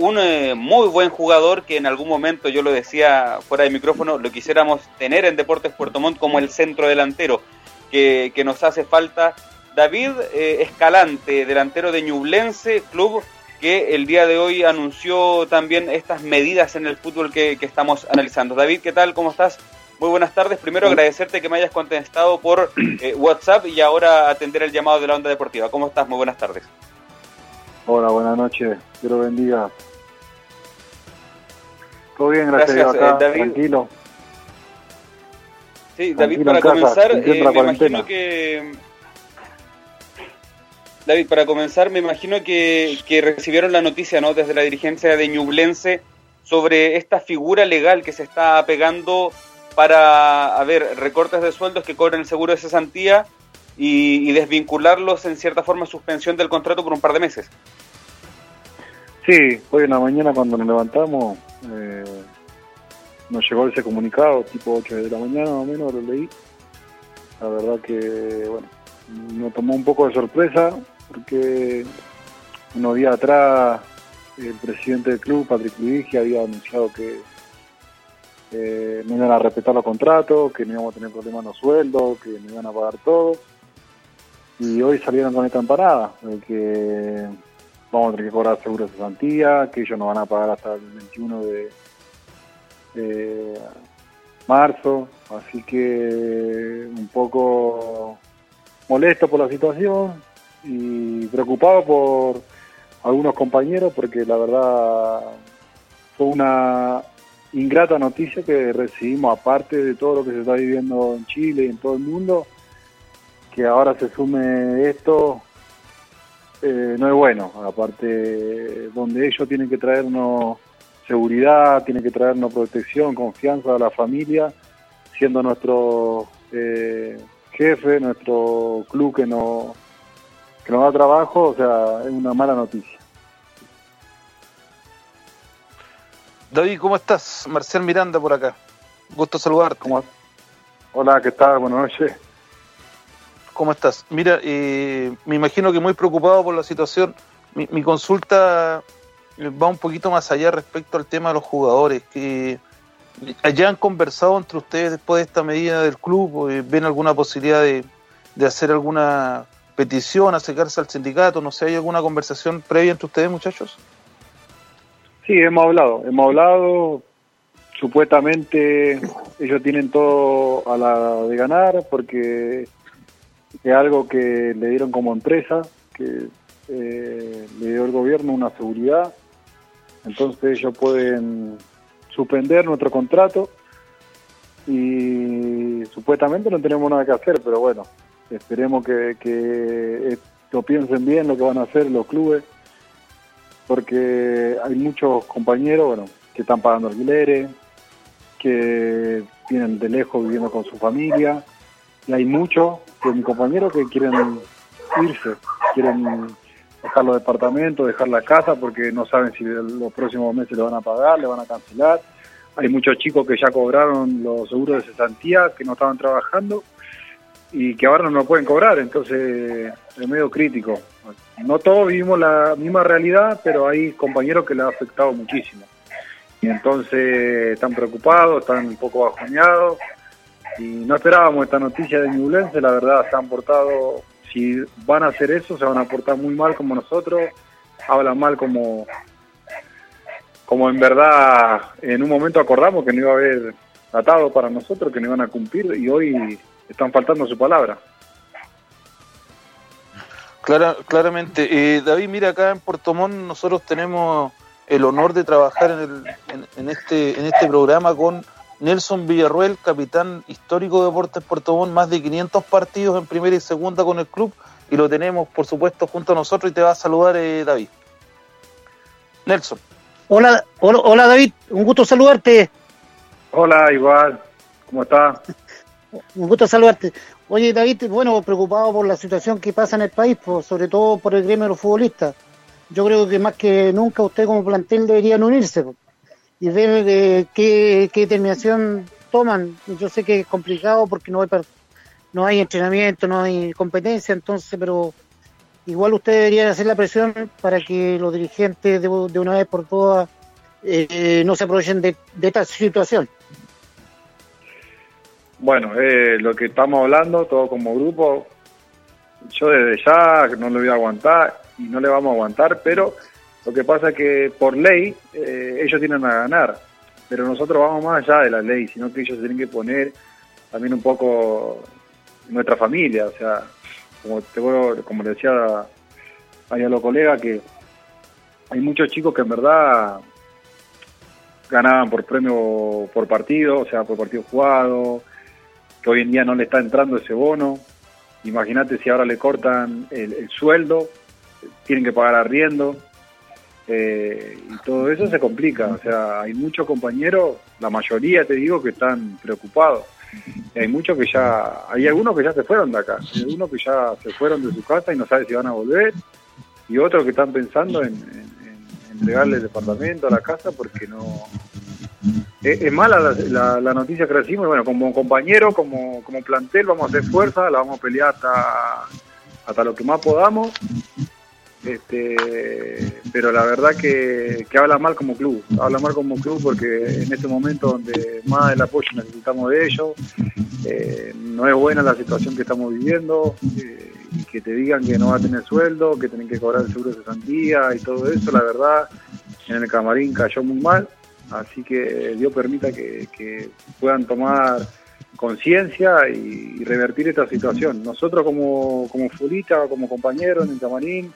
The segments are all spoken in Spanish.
un eh, muy buen jugador que en algún momento, yo lo decía fuera de micrófono, lo quisiéramos tener en Deportes Puerto Montt como el centro delantero que, nos hace falta. David eh, Escalante, delantero de Ñublense, club que el día de hoy anunció también estas medidas en el fútbol que, que estamos analizando. David, ¿qué tal? ¿Cómo estás? Muy buenas tardes. Primero agradecerte que me hayas contestado por eh, WhatsApp y ahora atender el llamado de la onda deportiva. ¿Cómo estás? Muy buenas tardes. Hola, buenas noches. Dios bendiga. Todo bien, gracias, acá, eh, tranquilo. Sí, David, para comenzar, eh, me imagino que... David, para comenzar, me imagino que, que recibieron la noticia ¿no? desde la dirigencia de Ñublense sobre esta figura legal que se está pegando para, a ver, recortes de sueldos que cobren el seguro de cesantía y, desvincularlos en cierta forma suspensión del contrato por un par de meses. Sí, hoy en la mañana cuando nos levantamos eh, nos llegó ese comunicado, tipo 8 de la mañana más o menos, lo leí. La verdad que, bueno, nos tomó un poco de sorpresa porque unos días atrás el presidente del club, Patrick Luigi, había anunciado que eh, no iban a respetar los contratos, que no íbamos a tener problemas en los sueldos, que no iban a pagar todo. Y hoy salieron con esta empanada, de que vamos a tener que cobrar seguro de cesantía, que ellos no van a pagar hasta el 21 de, marzo. Así que un poco molesto por la situación y preocupado por algunos compañeros porque la verdad fue una ingrata noticia que recibimos, aparte de todo lo que se está viviendo en Chile y en todo el mundo, que ahora se sume esto, eh, no es bueno. Aparte, donde ellos tienen que traernos seguridad, tienen que traernos protección, confianza a la familia, siendo nuestro eh, jefe, nuestro club que, no, que nos da trabajo, o sea, es una mala noticia. David, ¿cómo estás? Marcial Miranda por acá. Gusto saludarte. ¿Cómo? Hola, ¿qué tal? Buenas noches. ¿Cómo estás? Mira, eh, me imagino que muy preocupado por la situación. Mi, consulta va un poquito más allá respecto al tema de los jugadores. que ¿Ya han conversado entre ustedes después de esta medida del club? Eh, ¿Ven alguna posibilidad de, de hacer alguna petición, acercarse al sindicato? No sé, ¿hay alguna conversación previa entre ustedes, muchachos? Sí, hemos hablado, hemos hablado. Supuestamente ellos tienen todo a la de ganar porque es algo que le dieron como empresa, que eh, le dio el gobierno una seguridad. Entonces ellos pueden suspender nuestro contrato y supuestamente no tenemos nada que hacer, pero bueno, esperemos que, que lo piensen bien lo que van a hacer los clubes porque hay muchos compañeros bueno, que están pagando alquileres, que vienen de lejos viviendo con su familia, y hay muchos de mis compañeros que quieren irse, quieren dejar los departamentos, dejar la casa, porque no saben si los próximos meses le van a pagar, le van a cancelar. Hay muchos chicos que ya cobraron los seguros de cesantía, que no estaban trabajando y que ahora no lo pueden cobrar, entonces es medio crítico. No todos vivimos la misma realidad, pero hay compañeros que le ha afectado muchísimo. Y entonces están preocupados, están un poco bajoneados y no esperábamos esta noticia de Ñublense, la verdad se han portado, si van a hacer eso, se van a portar muy mal como nosotros, hablan mal como como en verdad en un momento acordamos que no iba a haber tratado para nosotros, que no iban a cumplir y hoy están faltando su palabra. Clara, claramente. Eh, David, mira, acá en Puerto Montt nosotros tenemos el honor de trabajar en, en, este, en este programa con Nelson Villarruel, capitán histórico de Deportes Puerto Montt, más de 500 partidos en primera y segunda con el club, y lo tenemos, por supuesto, junto a nosotros y te va a saludar eh, David. Nelson. Hola, hola, hola David, un gusto saludarte. Hola, igual, ¿cómo estás? Un gusto saludarte. Oye, David, bueno, preocupado por la situación que pasa en el país, pues, sobre todo por el gremio de los futbolistas. Yo creo que más que nunca usted como plantel deberían unirse pues, y ver eh, qué, determinación toman. Yo sé que es complicado porque no hay, no hay entrenamiento, no hay competencia, entonces, pero igual usted debería hacer la presión para que los dirigentes de, una vez por todas eh, no se aprovechen de, esta situación. Bueno, eh, lo que estamos hablando, todo como grupo, yo desde ya no lo voy a aguantar y no le vamos a aguantar, pero lo que pasa es que por ley eh, ellos tienen a ganar, pero nosotros vamos más allá de la ley, sino que ellos tienen que poner también un poco nuestra familia, o sea, como te como le decía a, los colegas que hay muchos chicos que en verdad ganaban por premio por partido, o sea, por partido jugado, que hoy en día no le está entrando ese bono. Imagínate si ahora le cortan el, sueldo, tienen que pagar arriendo, eh, y todo eso se complica. O sea, hay muchos compañeros, la mayoría te digo, que están preocupados hay muchos que ya, hay algunos que ya se fueron de acá, hay algunos que ya se fueron de su casa y no saben si van a volver, y otros que están pensando en, entregarle el departamento a la casa porque no... Es, mala la, la, noticia que recibimos, bueno, como compañero, como, como plantel vamos a hacer fuerza, la vamos a pelear hasta, hasta lo que más podamos, este, pero la verdad que, habla mal como club, habla mal como club porque en este momento donde más el apoyo necesitamos de ellos, eh, no es buena la situación que estamos viviendo, eh, y que te digan que no va a tener sueldo, que tienen que cobrar el seguro de cesantía y todo eso, la verdad, en el camarín cayó muy mal, así que Dios permita que, puedan tomar conciencia y, revertir esta situación. Nosotros como, como futbolista, como compañeros en el camarín,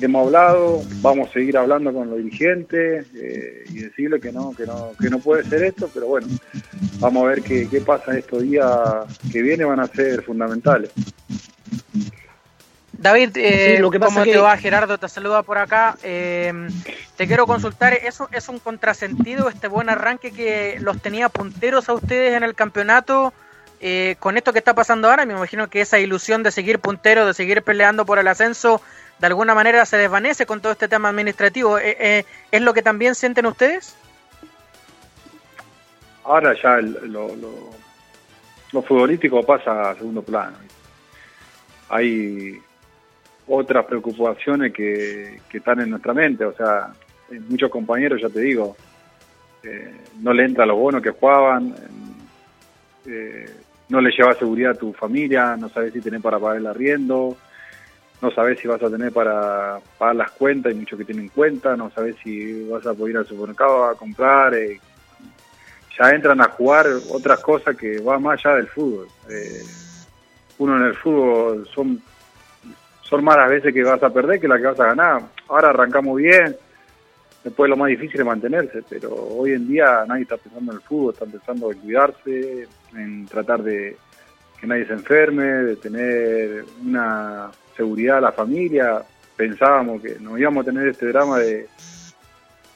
hemos hablado, vamos a seguir hablando con los dirigentes eh, y decirle que no, que no, que no puede ser esto, pero bueno, vamos a ver qué, qué pasa estos días que vienen, van a ser fundamentales. David, eh, lo que ¿cómo te va? Gerardo te saluda por acá. Eh, te quiero consultar, ¿eso es un contrasentido este buen arranque que los tenía punteros a ustedes en el campeonato? Eh, con esto que está pasando ahora, me imagino que esa ilusión de seguir puntero, de seguir peleando por el ascenso, de alguna manera se desvanece con todo este tema administrativo. Eh, eh, ¿Es lo que también sienten ustedes? Ahora ya lo, lo futbolístico pasa a segundo plano. Hay otras preocupaciones que, están en nuestra mente. O sea, muchos compañeros, ya te digo, eh, no le entra los bonos que jugaban, no le lleva seguridad a tu familia, no sabes si tenés para pagar el arriendo, no sabes si vas a tener para pagar las cuentas, hay muchos que tienen cuenta, no sabes si vas a poder ir al supermercado a comprar. Eh, ya entran a jugar otras cosas que van más allá del fútbol. uno en el fútbol son son más las veces que vas a perder que las que vas a ganar. Ahora arrancamos bien, después lo más difícil es mantenerse, pero hoy en día nadie está pensando en el fútbol, están pensando en cuidarse, en tratar de que nadie se enferme, de tener una seguridad a la familia. Pensábamos que no íbamos a tener este drama de,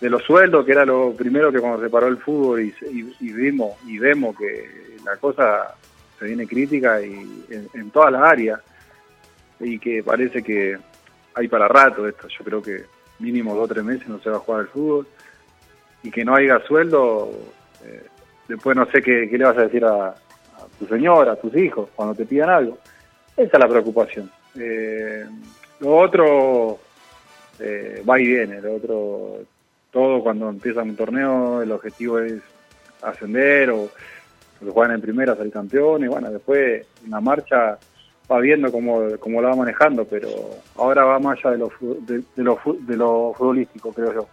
de los sueldos, que era lo primero que cuando se paró el fútbol y, vimos y vemos que la cosa se viene crítica y en todas las áreas y que parece que hay para rato esto. Yo creo que mínimo dos o tres meses no se va a jugar el fútbol y que no haya sueldo. Eh, después no sé qué, le vas a decir a, tu señora, a tus hijos, cuando te pidan algo. Esa es la preocupación. Eh, lo otro eh, va y viene, lo otro, todo cuando empieza un torneo, el objetivo es ascender o que juegan en primera, salir campeones, bueno, después una marcha viendo cómo, cómo la va manejando, pero ahora va más allá de lo, de, lo, de lo futbolístico, creo yo.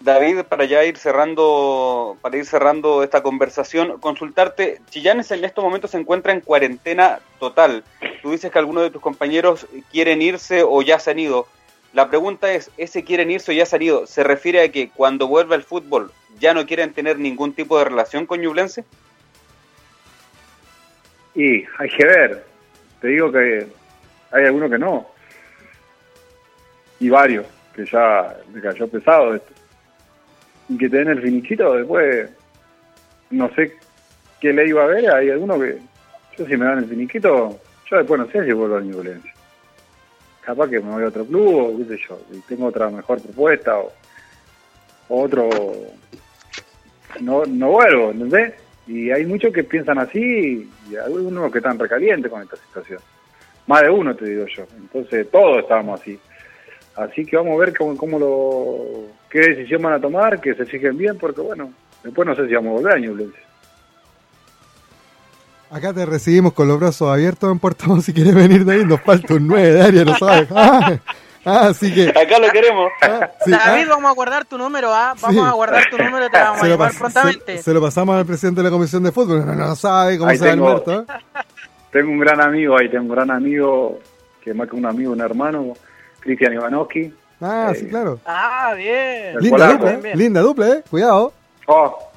David, para ya ir cerrando, para ir cerrando esta conversación, consultarte, Chillanes en estos momentos se encuentra en cuarentena total. Tú dices que algunos de tus compañeros quieren irse o ya se han ido. La pregunta es, ¿ese quieren irse o ya se han ido? ¿Se refiere a que cuando vuelva el fútbol ya no quieren tener ningún tipo de relación con Ñublense? Y hay que ver. Te digo que hay algunos que no. Y varios, que ya le cayó pesado esto. Y que te den el finichito después, no sé qué le iba a ver, hay algunos que, yo si me dan el finiquito, yo después no sé si vuelvo al Ñublense. Capaz que me voy a otro club o qué sé yo, y tengo otra mejor propuesta o, otro... No, no vuelvo, ¿entendés? Y hay muchos que piensan así y algunos que están recalientes con esta situación. más de uno te digo yo. Entonces todos estábamos así. Así que vamos a ver cómo, cómo lo, qué decisión van a tomar, que se fijen bien, porque bueno, después no sé si vamos a volver a Ñublense. Acá te recibimos con los brazos abiertos en Puerto si quieres venir de ahí, nos falta un 9 de área, no sabes. Ah, así que. Acá lo queremos. Ah, David, ah. vamos a guardar tu número, ¿ah? Vamos a guardar tu número y te vamos a llamar prontamente. Se, lo pasamos al presidente de la Comisión de Fútbol, no, no sabe cómo se va el muerto. Tengo un gran amigo ahí, tengo un gran amigo, que más que un amigo, un hermano, Cristian Ivanovski. Ah, sí, claro. Ah, bien. Linda dupla, bien, linda dupla, ¿eh? Cuidado. Oh,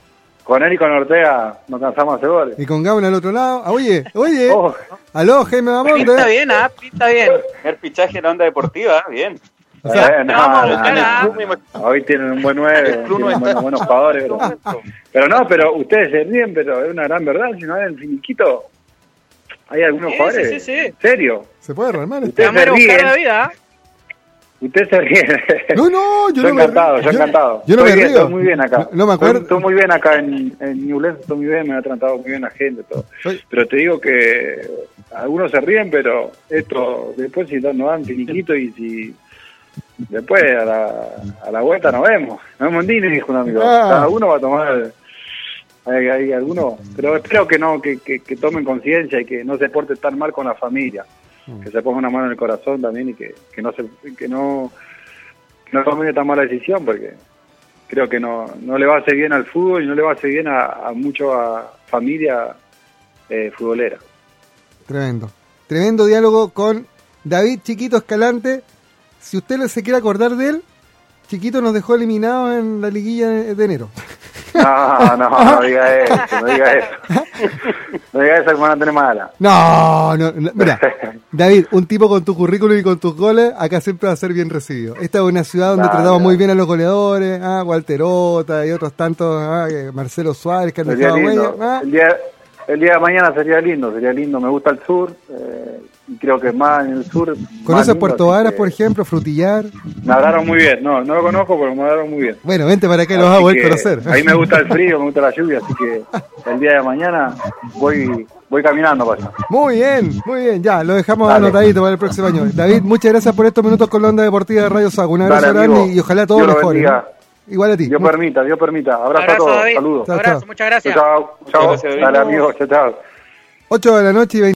con él y con Ortega nos cansamos de goles. Y con Gauna al otro lado. Ah, oye, oye. Oh. Aló, Jaime Bamonte. Pinta bien, ¿ah? Pinta bien. El fichaje en la onda deportiva, bien. O sea, hoy tienen un buen nueve, tienen buenos, buenos jugadores. Pero, pero, no, pero ustedes se ríen, pero es una gran verdad. Si no hay el finiquito, hay algunos jugadores. Sí, sí, sí. ¿Serio? Se puede armar. Ustedes se ríen. La vida. Usted se ríe. No, no, yo, yo no encantado, me, yo, encantado. Yo no estoy me río. Estoy muy bien acá. No, me acuerdo. Estoy, muy bien acá en, en Newlands, estoy muy bien, me ha tratado muy bien la gente, todo. Pero te digo que algunos se ríen, pero esto después si no dan finiquito y si después a la, a la vuelta nos vemos. Nos vemos en Disney, dijo un amigo. Ah. Cada uno va a tomar hay, hay algunos, pero espero que no, que, que, que tomen conciencia y que no se porte tan mal con la familia, que se ponga una mano en el corazón también y que, que no se, que no no tome tan mala decisión porque creo que no, no le va a hacer bien al fútbol y no le va a hacer bien a, a familia eh, futbolera. Tremendo. Tremendo diálogo con David Chiquito Escalante. Si usted se quiere acordar de él, Chiquito nos dejó eliminados en la liguilla de enero. No, no, no diga eso, no diga eso. No diga eso que van a tener mala. No, no, mira, David, un tipo con tu currículum y con tus goles, acá siempre va a ser bien recibido. Esta es una ciudad donde tratamos muy bien a los goleadores, ah, Walterota y otros tantos, ah, Marcelo Suárez que han dejado huella. Ah. El, día, el día de mañana sería lindo, sería lindo, me gusta el sur. Eh, y creo que más en el sur. ¿Conoces Puerto Varas, por ejemplo, Frutillar? Me hablaron muy bien, no, no lo conozco, pero me hablaron muy bien. Bueno, vente para acá y lo vas a poder conocer. Ahí me gusta el frío, me gusta la lluvia, así que el día de mañana voy voy caminando para allá. Muy bien, muy bien, ya, lo dejamos anotadito para el próximo año. David, muchas gracias por estos minutos con la onda deportiva de Radio Sago. Un abrazo grande y, ojalá todo mejore. Igual a ti. Dios permita, Dios permita. Abrazo, a todos, saludos. Abrazo, muchas gracias. Chao, chao. Dale, amigo, chao, chao. 8 de la noche y 20.